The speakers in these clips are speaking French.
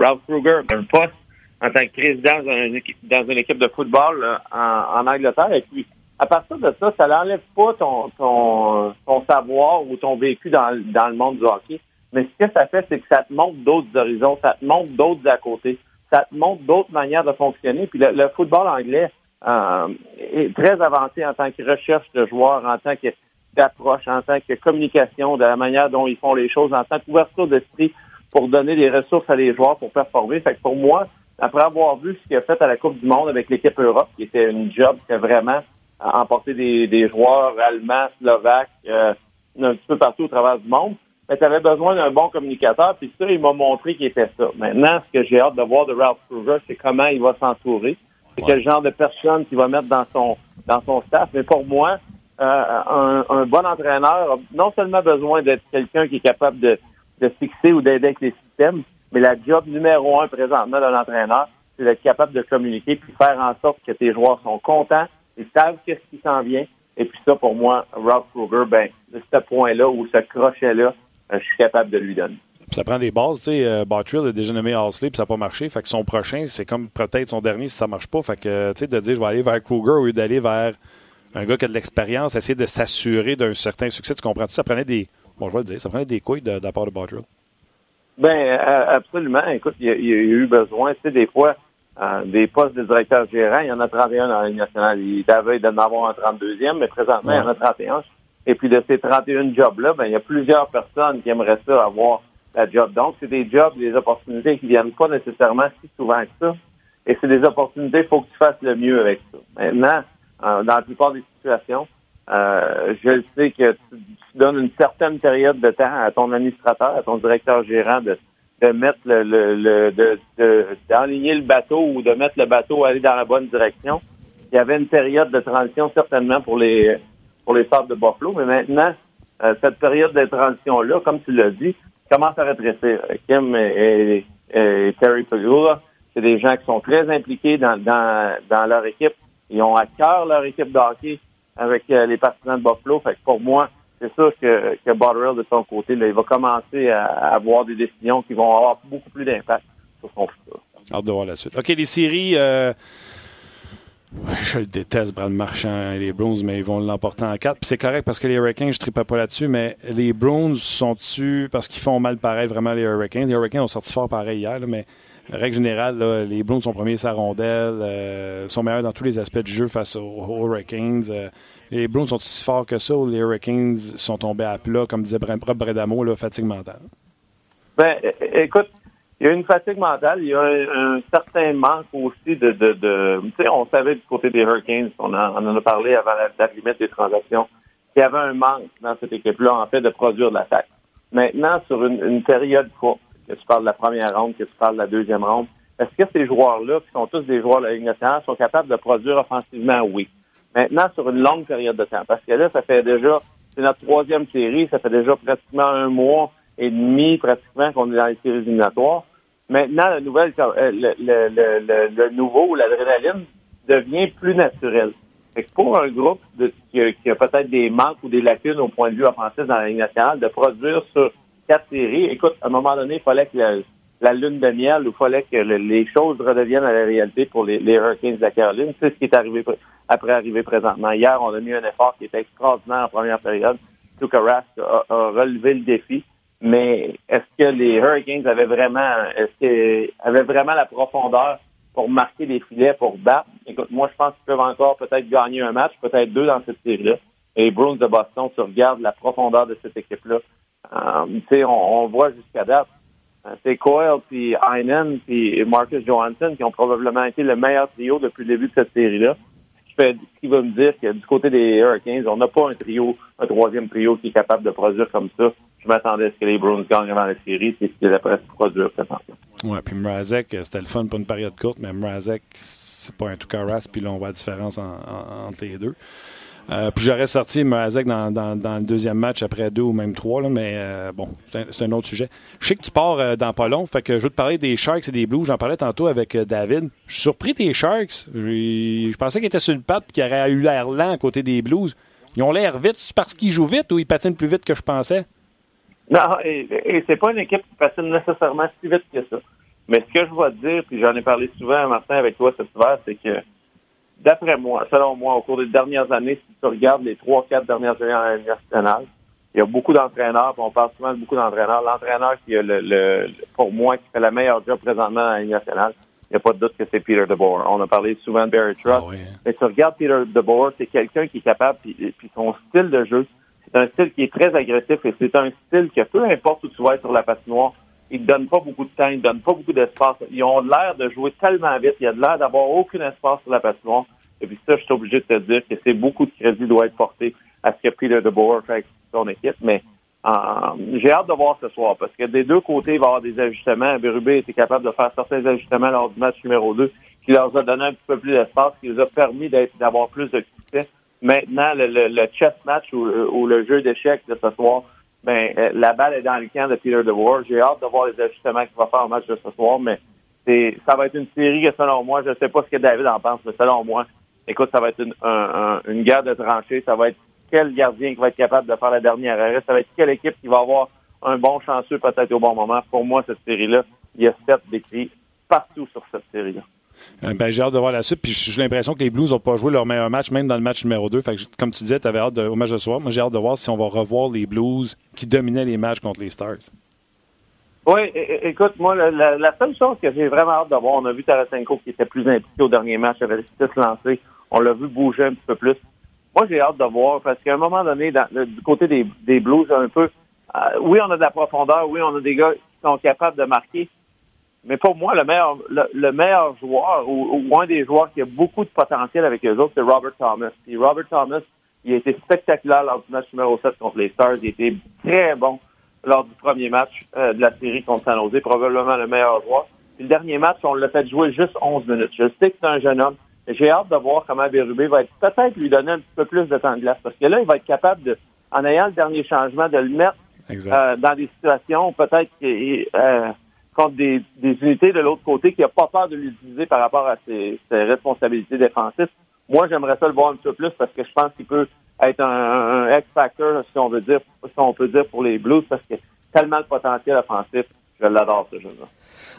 Ralph Kruger un poste en tant que président dans une équipe, de football en, Angleterre. Et puis, à partir de ça, ça n'enlève pas ton, ton, ton savoir ou ton vécu dans, dans le monde du hockey. Mais ce que ça fait, c'est que ça te montre d'autres horizons, ça te montre d'autres à côté, ça te montre d'autres manières de fonctionner. Puis le, football anglais euh, est très avancé en tant que recherche de joueurs, en tant que d'approche, en tant que communication, de la manière dont ils font les choses, en tant qu'ouverture d'esprit pour donner des ressources à les joueurs pour performer. Fait que pour moi, après avoir vu ce qu'il a fait à la Coupe du Monde avec l'équipe Europe, qui était une job qui a vraiment emporté des, des joueurs allemands, slovaques, euh, un petit peu partout au travers du monde, mais tu avais besoin d'un bon communicateur, puis ça, il m'a montré qu'il était ça. Maintenant, ce que j'ai hâte de voir de Ralph Kruger, c'est comment il va s'entourer, c'est quel genre de personne qu'il va mettre dans son dans son staff. Mais pour moi, euh, un, bon entraîneur a non seulement besoin d'être quelqu'un qui est capable de, de fixer ou d'aider avec les systèmes, mais la job numéro un présentement d'un entraîneur, c'est d'être capable de communiquer puis faire en sorte que tes joueurs sont contents, ils savent qu'est-ce qui s'en vient. Et puis ça, pour moi, Ralph Kruger, ben, ce point-là ou ce crochet-là, euh, je suis capable de lui donner. ça prend des bases. Tu sais, euh, Bartrill a déjà nommé Halsley, puis ça n'a pas marché. Fait que son prochain, c'est comme peut-être son dernier si ça ne marche pas. Fait que, tu sais, de dire je vais aller vers Kruger au lieu d'aller vers un gars qui a de l'expérience, essayer de s'assurer d'un certain succès. Tu comprends -tu? Ça prenait des. Bon, je vais le dire, ça prenait des couilles de, de la part de Bartrill. Ben, absolument. Écoute, il y, a, eu besoin, tu sais, des fois, euh, des postes de directeur gérant, il y en a 31 dans la Ligue nationale. Il avait d'en avoir un 32e, mais présentement, il y en a 31. Et puis de ces 31 jobs-là, ben, il y a plusieurs personnes qui aimeraient ça avoir la job. Donc, c'est des jobs, des opportunités qui viennent pas nécessairement si souvent que ça. Et c'est des opportunités, il faut que tu fasses le mieux avec ça. Maintenant, euh, dans la plupart des situations, euh, je sais que tu, donnes une certaine période de temps à ton administrateur, à ton directeur gérant de, de mettre le, le, de, d'enligner le bateau ou de mettre le bateau aller dans la bonne direction. Il y avait une période de transition certainement pour les pour les sables de Buffalo, mais maintenant, euh, cette période de transition-là, comme tu l'as dit, commence à rétrécir. Kim et, Terry Pagula, c'est des gens qui sont très impliqués dans, dans, dans leur équipe. Ils ont à cœur leur équipe de avec euh, les partisans de Buffalo. Fait que pour moi, c'est sûr que, que de son côté, là, il va commencer à, avoir des décisions qui vont avoir beaucoup plus d'impact sur son futur. Hâte de voir la suite. OK, les séries. Euh, je déteste Brad Marchand et les Bruins, mais ils vont l'emporter en quatre. Puis c'est correct parce que les Hurricanes, je ne pas là-dessus, mais les Bruins sont-tu, parce qu'ils font mal pareil, vraiment, les Hurricanes? Les Hurricanes ont sorti fort pareil hier, mais règle générale, les Bruins sont premiers sa rondelle, euh, sont meilleurs dans tous les aspects du jeu face aux, Hurricanes. Euh, les Bruins sont si forts que ça ou les Hurricanes sont tombés à plat, comme disait propre Bredamo, là, fatigue mentale? Ben, écoute, il y a une fatigue mentale, il y a un, certain manque aussi de, tu sais, on savait du côté des Hurricanes, on, en a parlé avant la, limite des transactions, qu'il y avait un manque dans cette équipe-là, en fait, de produire de l'attaque. Maintenant, sur une, une période courte, que tu parles de la première ronde, que tu parles de la deuxième ronde. Est-ce que ces joueurs-là, qui sont tous des joueurs de la Ligue nationale, sont capables de produire offensivement? Oui. Maintenant, sur une longue période de temps, parce que là, ça fait déjà, c'est notre troisième série, ça fait déjà pratiquement un mois et demi, pratiquement, qu'on est dans les séries éliminatoires. Maintenant, euh, le, nouveau, l'adrénaline, devient plus naturel. Fait que pour un groupe qui a, a peut-être des manques ou des lacunes au point de vue offensif dans la Ligue nationale, de produire sur quatre séries. Écoute, à un moment donné, il fallait que la, lune de miel, il fallait que les choses redeviennent à la réalité pour les, Hurricanes de la Caroline. C'est ce qui est arrivé après arriver présentement. Hier, on a mis un effort qui était extraordinaire en première période. Tuka Rask a, relevé le défi. Mais est-ce que les Hurricanes avaient vraiment, avaient vraiment la profondeur pour marquer des filets, pour battre? Écoute, moi, je pense qu'ils peuvent encore peut-être gagner un match, peut-être deux dans cette série-là. Et Bruins de Boston, tu regardes la profondeur de cette équipe-là. Euh, on, on voit jusqu'à date, euh, c'est Coyle, puis Heinen, puis Marcus Johansson qui ont probablement été le meilleur trio depuis le début de cette série-là. Ce qui, va me dire que du côté des Hurricanes, on n'a pas un trio, un troisième trio qui est capable de produire comme ça. Je m'attendais à ce que les Bruins gagnent dans la série, c'est ce qu'ils presque produire présentement. Oui, puis Mrazek, c'était le fun pour une période courte, mais Mrazek, c'est pas un tout ras, puis là, on voit la différence entre les deux. Euh, puis j'aurais sorti Mrazek dans, dans, le deuxième match après deux ou même trois, là, mais euh, bon, c'est un, autre sujet. Je sais que tu pars euh, dans pas long, fait que je veux te parler des Sharks et des Blues. J'en parlais tantôt avec David. Je suis surpris des Sharks. Je pensais qu'ils étaient sur le patte et qu'ils auraient eu l'air lent à côté des Blues. Ils ont l'air vite. C'est parce qu'ils jouent vite ou ils patinent plus vite que je pensais? Non, et, c'est pas une équipe qui patine nécessairement si vite que ça. Mais ce que je vais te dire, puis j'en ai parlé souvent, Martin, avec toi cet hiver, c'est que d'après moi, selon moi, au cours des dernières années, si tu regardes les trois, quatre dernières années en nationale, il y a beaucoup d'entraîneurs, on parle souvent de beaucoup d'entraîneurs. L'entraîneur qui a le, pour moi, qui fait la meilleure job présentement dans la nationale, il n'y a pas de doute que c'est Peter DeBoer. On a parlé souvent de Barry Trotz. Ah hein. Mais tu regardes Peter DeBoer, c'est quelqu'un qui est capable, puis, puis son style de jeu, c'est un style qui est très agressif et c'est un style que peu importe où tu vas sur la patinoire, il ne donne pas beaucoup de temps, il ne donne pas beaucoup d'espace. Ils ont l'air de jouer tellement vite, il y a l'air d'avoir aucun espace sur la patinoire. Et puis ça, je suis obligé de te dire que c'est beaucoup de crédit doit être porté à ce que Peter DeBoer fait avec son équipe. Mais euh, j'ai hâte de voir ce soir parce que des deux côtés, il va y avoir des ajustements. Berube était capable de faire certains ajustements lors du match numéro 2 qui leur a donné un petit peu plus d'espace, qui les a permis d'avoir plus de succès. Maintenant, le, le, chess match ou, le jeu d'échecs de ce soir, ben, euh, la balle est dans le camp de Peter DeWar. J'ai hâte de voir les ajustements qu'il va faire au match de ce soir, mais c'est, ça va être une série que, selon moi, je ne sais pas ce que David en pense, mais selon moi, écoute, ça va être une, une guerre de tranchées. Ça va être quel gardien qui va être capable de faire la dernière arrêt. Ça va être quelle équipe qui va avoir un bon chanceux peut-être au bon moment. Pour moi, cette série-là, il y a sept décrits partout sur cette série-là. Euh, ben, j'ai hâte de voir la suite. Puis j'ai l'impression que les Blues n'ont pas joué leur meilleur match, même dans le match numéro 2. Fait que, comme tu disais, tu avais hâte de, au match de soir. Moi, j'ai hâte de voir si on va revoir les Blues qui dominaient les matchs contre les Stars. Oui, écoute, moi, la, seule chose que j'ai vraiment hâte de voir, on a vu Tarasenko qui était plus impliqué au dernier match, avait décidé de lancer. On l'a vu bouger un petit peu plus. Moi, j'ai hâte de voir parce qu'à un moment donné, du côté des, des Blues, un peu, euh, oui, on a de la profondeur, oui, on a des gars qui sont capables de marquer, mais pour moi, le meilleur, le, meilleur joueur ou, un des joueurs qui a beaucoup de potentiel avec eux autres, c'est Robert Thomas. Puis Robert Thomas, il a été spectaculaire lors du match numéro 7 contre les Stars. Il a été très bon lors du premier match euh, de la série contre San Jose, probablement le meilleur joueur. Puis le dernier match, on l'a fait jouer juste 11 minutes. Je sais que c'est un jeune homme. J'ai hâte de voir comment Berube va être peut-être lui donner un petit peu plus de temps de glace. Parce que là, il va être capable de, en ayant le dernier changement, de le mettre euh, dans des situations peut-être euh, contre des, unités de l'autre côté qui n'a pas peur de l'utiliser par rapport à ses, responsabilités défensives. Moi, j'aimerais ça le voir un petit peu plus parce que je pense qu'il peut être un, X-factor, si on veut dire, si on peut dire pour les Blues, parce que tellement de potentiel offensif. Je l'adore, ce jeu-là.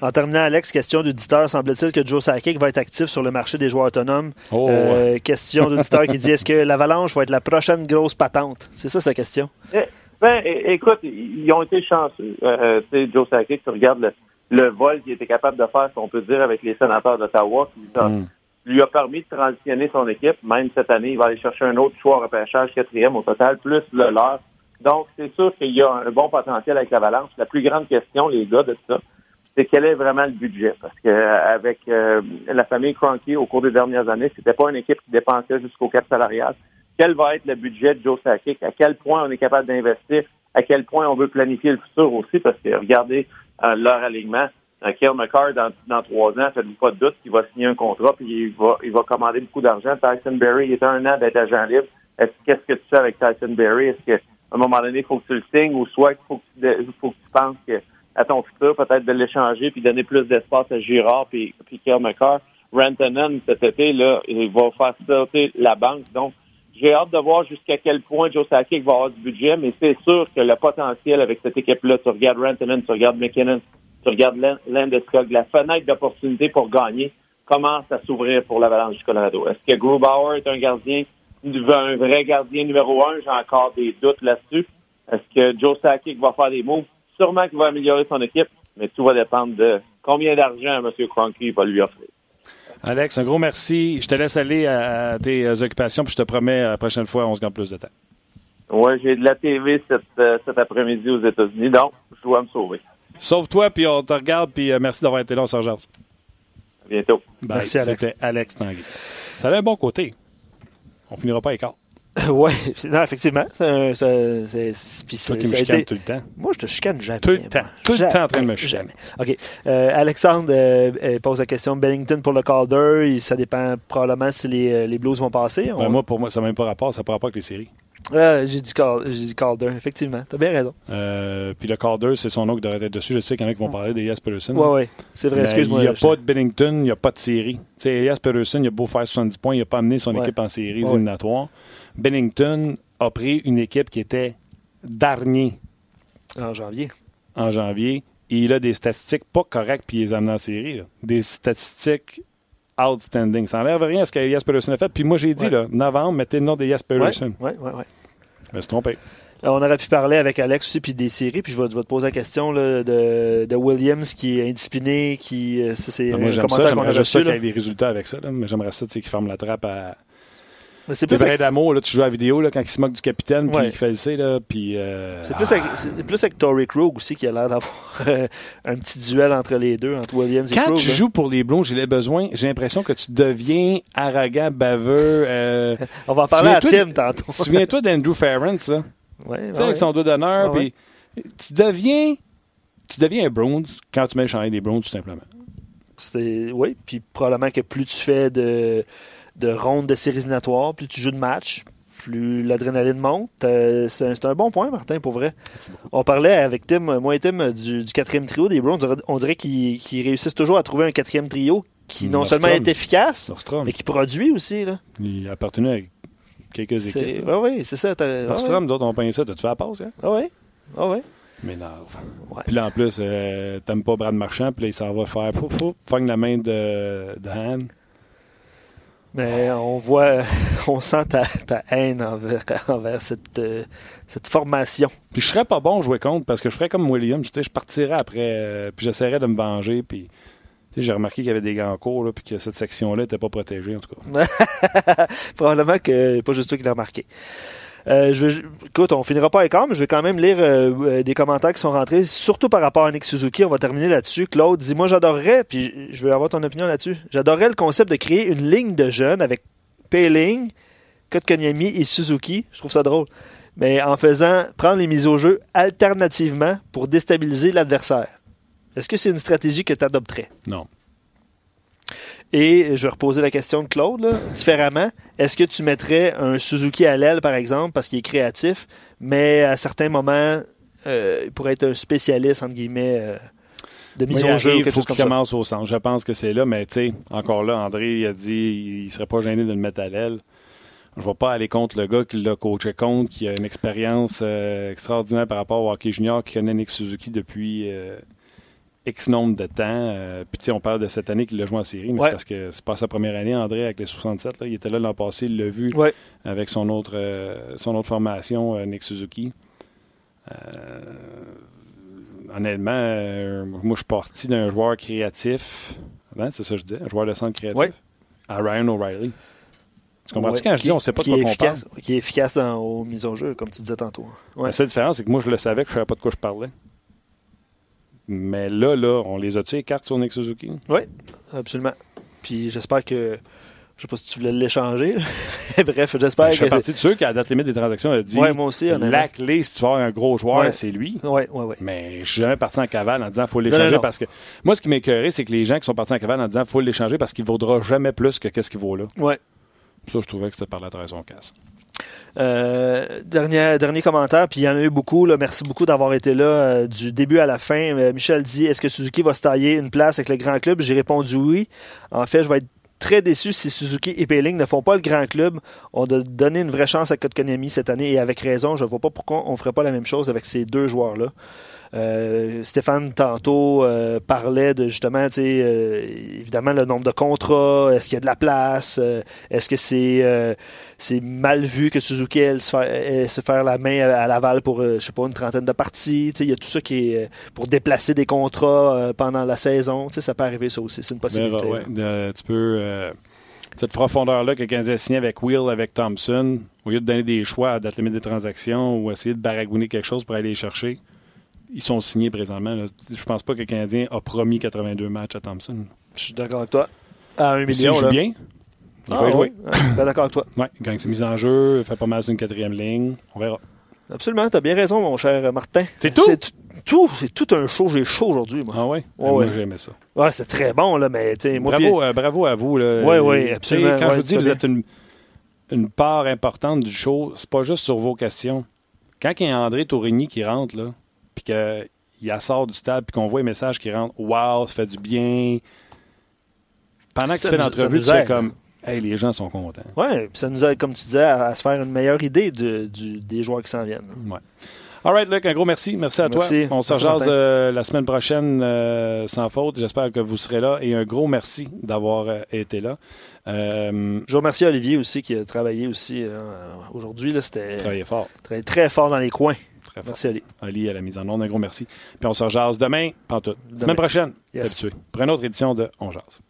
En terminant, Alex, question d'auditeur. Semble-t-il que Joe Sakic va être actif sur le marché des joueurs autonomes? Oh, euh, question d'auditeur qui dit est-ce que l'Avalanche va être la prochaine grosse patente? C'est ça sa question. Eh, ben, écoute, ils ont été chanceux. Euh, euh Joe Sakic, tu regardes le, vol qu'il était capable de faire, si on peut dire, avec les sénateurs d'Ottawa, qui mm. lui a permis de transitionner son équipe. Même cette année, il va aller chercher un autre choix repêchage, quatrième au total, plus le leur. Donc, c'est sûr qu'il y a un bon potentiel avec l'Avalanche. La plus grande question, les gars, de ça, c'est quel est vraiment le budget? Parce que euh, avec euh, la famille Cronky au cours des dernières années, c'était pas une équipe qui dépensait jusqu'au cap salarial. Quel va être le budget de Joe Sakic? À quel point on est capable d'investir? À quel point on veut planifier le futur aussi? Parce que regardez euh, leur alignement. Euh, Kiel McCarr, dans, dans trois ans, faites-vous pas de doute qu'il va signer un contrat puis il va, il va commander beaucoup d'argent. Tyson Berry, il est un an d'être agent libre. Qu'est-ce que tu fais avec Tyson Berry? Est-ce qu'à un moment donné, il faut que tu le signes ou soit il faut, faut que tu penses que à ton futur, peut-être de l'échanger puis donner plus d'espace à Girard puis, puis Kiel McCarr. Rantanen, cet été, là, il va faire sauter la banque. Donc, j'ai hâte de voir jusqu'à quel point Joe Sakic va avoir du budget, mais c'est sûr que le potentiel avec cette équipe-là, tu regardes Rantanen, tu regardes McKinnon, tu regardes Landeskog, la fenêtre d'opportunité pour gagner commence à s'ouvrir pour l'Avalanche du Colorado. Est-ce que Grubauer est un gardien, un vrai gardien numéro un? J'ai encore des doutes là-dessus. Est-ce que Joe Sakic va faire des moves? Sûrement qu'il va améliorer son équipe, mais tout va dépendre de combien d'argent M. Cronky va lui offrir. Alex, un gros merci. Je te laisse aller à tes occupations, puis je te promets, la prochaine fois, on se gagne plus de temps. Oui, j'ai de la TV euh, cet après-midi aux États-Unis, donc je dois me sauver. Sauve-toi, puis on te regarde, puis euh, merci d'avoir été là, on se À bientôt. merci, Alex. C'était Alex Tanguy. Ça a un bon côté. On finira pas écart. oui, non, effectivement. C'est, Toi qui me chicanes tout le temps. Moi, je te chicane jamais. Tout le temps. Tout le temps en train de me chicaner. OK. Euh, Alexandre euh, euh, pose la question Bennington pour le Calder. Ça dépend probablement si les, les Blues vont passer. Ben, moi, pour moi, ça n'a même pas rapport. Ça n'a pas rapport avec les séries. J'ai, dit Calder, effectivement. Tu as bien raison. puis le Calder, c'est son nom qui devrait être dessus. Je sais qu'il y en a qui vont parler d'Elias Peterson. Oui, oui. C'est vrai, excuse-moi. Il n'y a pas de Bennington, il n'y a pas de série. sais, Elias Peterson, il a beau faire 70 points, il n'a pas amené son équipe en séries éliminatoires. Bennington a pris une équipe qui était dernier. En janvier. En janvier. il a des statistiques pas correctes puis il les amène en série. Des statistiques outstanding. Ça n'enlève rien à ce que Yes Peterson a fait. Puis moi, j'ai dit, là, novembre, mettez le nom de Yes Peterson. Oui, oui, oui. Je me suis trompé. Euh, on aurait pu parler avec Alex aussi, puis des séries, puis je vais, te poser la question de, de, Williams qui est indiscipliné, qui. Euh, ça, c'est ça, j'aimerais ça qu'il y ait des résultats avec ça, mais j'aimerais ça qu'il ferme la trappe à. C'est plus vrai d'amour, là, tu joues à la vidéo là, quand il se moque du capitaine puis il fait le là, puis... Euh, c'est plus, ah. plus, avec Tory Krug aussi qui a l'air d'avoir un petit duel entre les deux, entre Williams et Krug. Quand tu joues pour les Blonds, j'ai besoin, j'ai l'impression que tu deviens arrogant, baveux. On va en parler à Tim tantôt. Souviens-toi d'Andrew Ferrand, ça? Ouais, sais, avec son dos d'honneur. puis tu deviens, tu deviens un bronze quand tu mets le chandail des Browns, tout simplement. Oui, puis probablement que plus tu fais de, de rondes de séries éliminatoires, plus tu joues de matchs, plus l'adrénaline monte. Euh, c'est un, bon point, Martin, pour vrai. On parlait avec Tim, moi et Tim, du, quatrième trio des Browns. On dirait qu'ils réussissent toujours à trouver un quatrième trio qui non seulement est efficace, mais qui produit aussi. Là. Il appartenait à quelques équipes. Oui, oui, c'est ça. Ouais. d'autres ont peint ça. T'as-tu fait la passe? Hein? Ah oui. Ah oui. M'énerve. Ouais. Puis là, en plus, euh, t'aimes pas Brad Marchand, puis là, il s'en va faire fou, fou, la main de, de Han. Mais on voit, on sent ta, ta haine envers, envers cette, euh, cette formation. Puis je serais pas bon jouer contre parce que je ferais comme Williams. Je partirais après, euh, puis j'essaierais de me venger. Puis j'ai remarqué qu'il y avait des gants courts, puis que cette section-là n'était pas protégée, en tout cas. Probablement que pas juste toi qui l'as remarqué. Euh, je écoute, on finira pas avec mais je vais quand même lire euh, euh, des commentaires qui sont rentrés, surtout par rapport à Nick Suzuki. On va terminer là-dessus. Claude dit Moi, j'adorerais, puis je veux avoir ton opinion là-dessus. J'adorerais le concept de créer une ligne de jeunes avec Payling, Kotkaniemi et Suzuki. Je trouve ça drôle. Mais en faisant prendre les mises au jeu alternativement pour déstabiliser l'adversaire. Est-ce que c'est une stratégie que tu adopterais? Non. Et je vais reposer la question de Claude différemment. Est-ce que tu mettrais un Suzuki à l'aile, par exemple, parce qu'il est créatif, mais à certains moments, euh, il pourrait être un spécialiste, entre guillemets, euh, de mise en jeu Il faut qu'il commence au centre. Je pense que c'est là, mais tu sais, encore là, André il a dit il serait pas gêné de le mettre à l'aile. Je ne vais pas aller contre le gars qui l'a coaché contre, qui a une expérience euh, extraordinaire par rapport au hockey junior, qui connaît Nick Suzuki depuis X nombre de temps. Euh, puis, on parle de cette année qu'il a joué en série, mais c'est parce que c'est pas sa première année, André, avec les 67. Là. Il était là l'an passé, il l'a vu avec son autre, euh, son autre formation, euh, Nick Suzuki. honnêtement, moi, je suis parti d'un joueur créatif. Hein, c'est ça que je dis, un joueur de centre créatif. À Ryan O'Reilly. Tu comprends-tu quand je dis on ne sait pas de quoi on parle? Qui est efficace en, aux mises en jeu, comme tu disais tantôt. La seule différence, c'est que moi, je le savais que je ne savais pas de quoi je parlais. Mais là, là, on les a-tu les cartes sur Nick Suzuki? Oui, absolument. Puis j'espère que. Je sais pas si tu voulais l'échanger. Bref, j'espère que. Je fais partie de ceux qui, à la date limite des transactions, a dit. Ouais, moi aussi, La clé, si tu veux avoir un gros joueur, c'est lui. Oui, oui, oui. Mais je suis jamais parti en cavale en disant qu'il faut l'échanger parce que. Moi, ce qui m'écœurait, c'est que les gens qui sont partis en cavale en disant qu'il faut l'échanger parce qu'il ne vaudra jamais plus que qu'est-ce qu'il vaut là. Oui. Ça, je trouvais que c'était par la trahison casse. Euh, dernier, dernier commentaire, puis il y en a eu beaucoup. Là. Merci beaucoup d'avoir été là euh, du début à la fin. Euh, Michel dit Est-ce que Suzuki va se tailler une place avec le grand club? J'ai répondu oui. En fait, je vais être très déçu si Suzuki et Payling ne font pas le grand club. On doit donner une vraie chance à Kotkaniemi cette année et avec raison. Je ne vois pas pourquoi on ne ferait pas la même chose avec ces deux joueurs-là. Euh, Stéphane, tantôt, euh, parlait de justement, euh, évidemment, le nombre de contrats. Est-ce qu'il y a de la place? Est-ce que c'est c'est mal vu que Suzuki elle, se, faire, la main à, Laval pour, je sais pas, une trentaine de parties? Il y a tout ça qui est pour déplacer des contrats pendant la saison. Ça peut arriver, ça aussi. C'est une possibilité. tu peux cette profondeur-là que Kansas a signé avec Will, avec Thompson, au lieu de donner des choix à date limite des transactions ou essayer de baragouiner quelque chose pour aller les chercher, ils sont signés présentement. Là. Je pense pas que le Canadien a promis 82 matchs à Thompson. Je suis d'accord avec toi. À un million. S'il joue bien, il va ah, jouer. d'accord avec toi. Oui, il gagne ses mises en jeu, il fait pas mal sur une quatrième ligne. On verra. Absolument, tu as bien raison, mon cher Martin. C'est tout? C'est tout, c'est tout un show. J'ai chaud aujourd'hui, moi. Ah oui? Ouais, moi, j'ai aimé ça. Ouais, c'est très bon, là, mais moi, bravo, euh, bravo à vous. Oui, oui, absolument. Quand je vous dis que vous êtes une, une part importante du show, c'est pas juste sur vos questions. Quand il y a André Tourigny qui rentre, là, puis qu'il sort du stade, puis qu'on voit les messages qui rentrent, wow, ça fait du bien. Pendant que tu fais l'entrevue, tu sais comme, hey, les gens sont contents. Oui, ça nous aide, comme tu disais, à, se faire une meilleure idée de, du, des joueurs qui s'en viennent. Ouais. All right, Luc, un gros merci. Merci à Merci. toi. On se rejase euh, la semaine prochaine euh, sans faute. J'espère que vous serez là. Et un gros merci d'avoir euh, été là. Je remercie Olivier aussi qui a travaillé aussi aujourd'hui. là. C'était travaillez fort. très, très fort dans les coins. Très fort. Merci Ali. Ali à la mise en onde. Un gros merci. Puis on se rejase demain, pantoute. Demain. Semaine prochaine, Yes. habitué. Pour une autre édition de On Jase.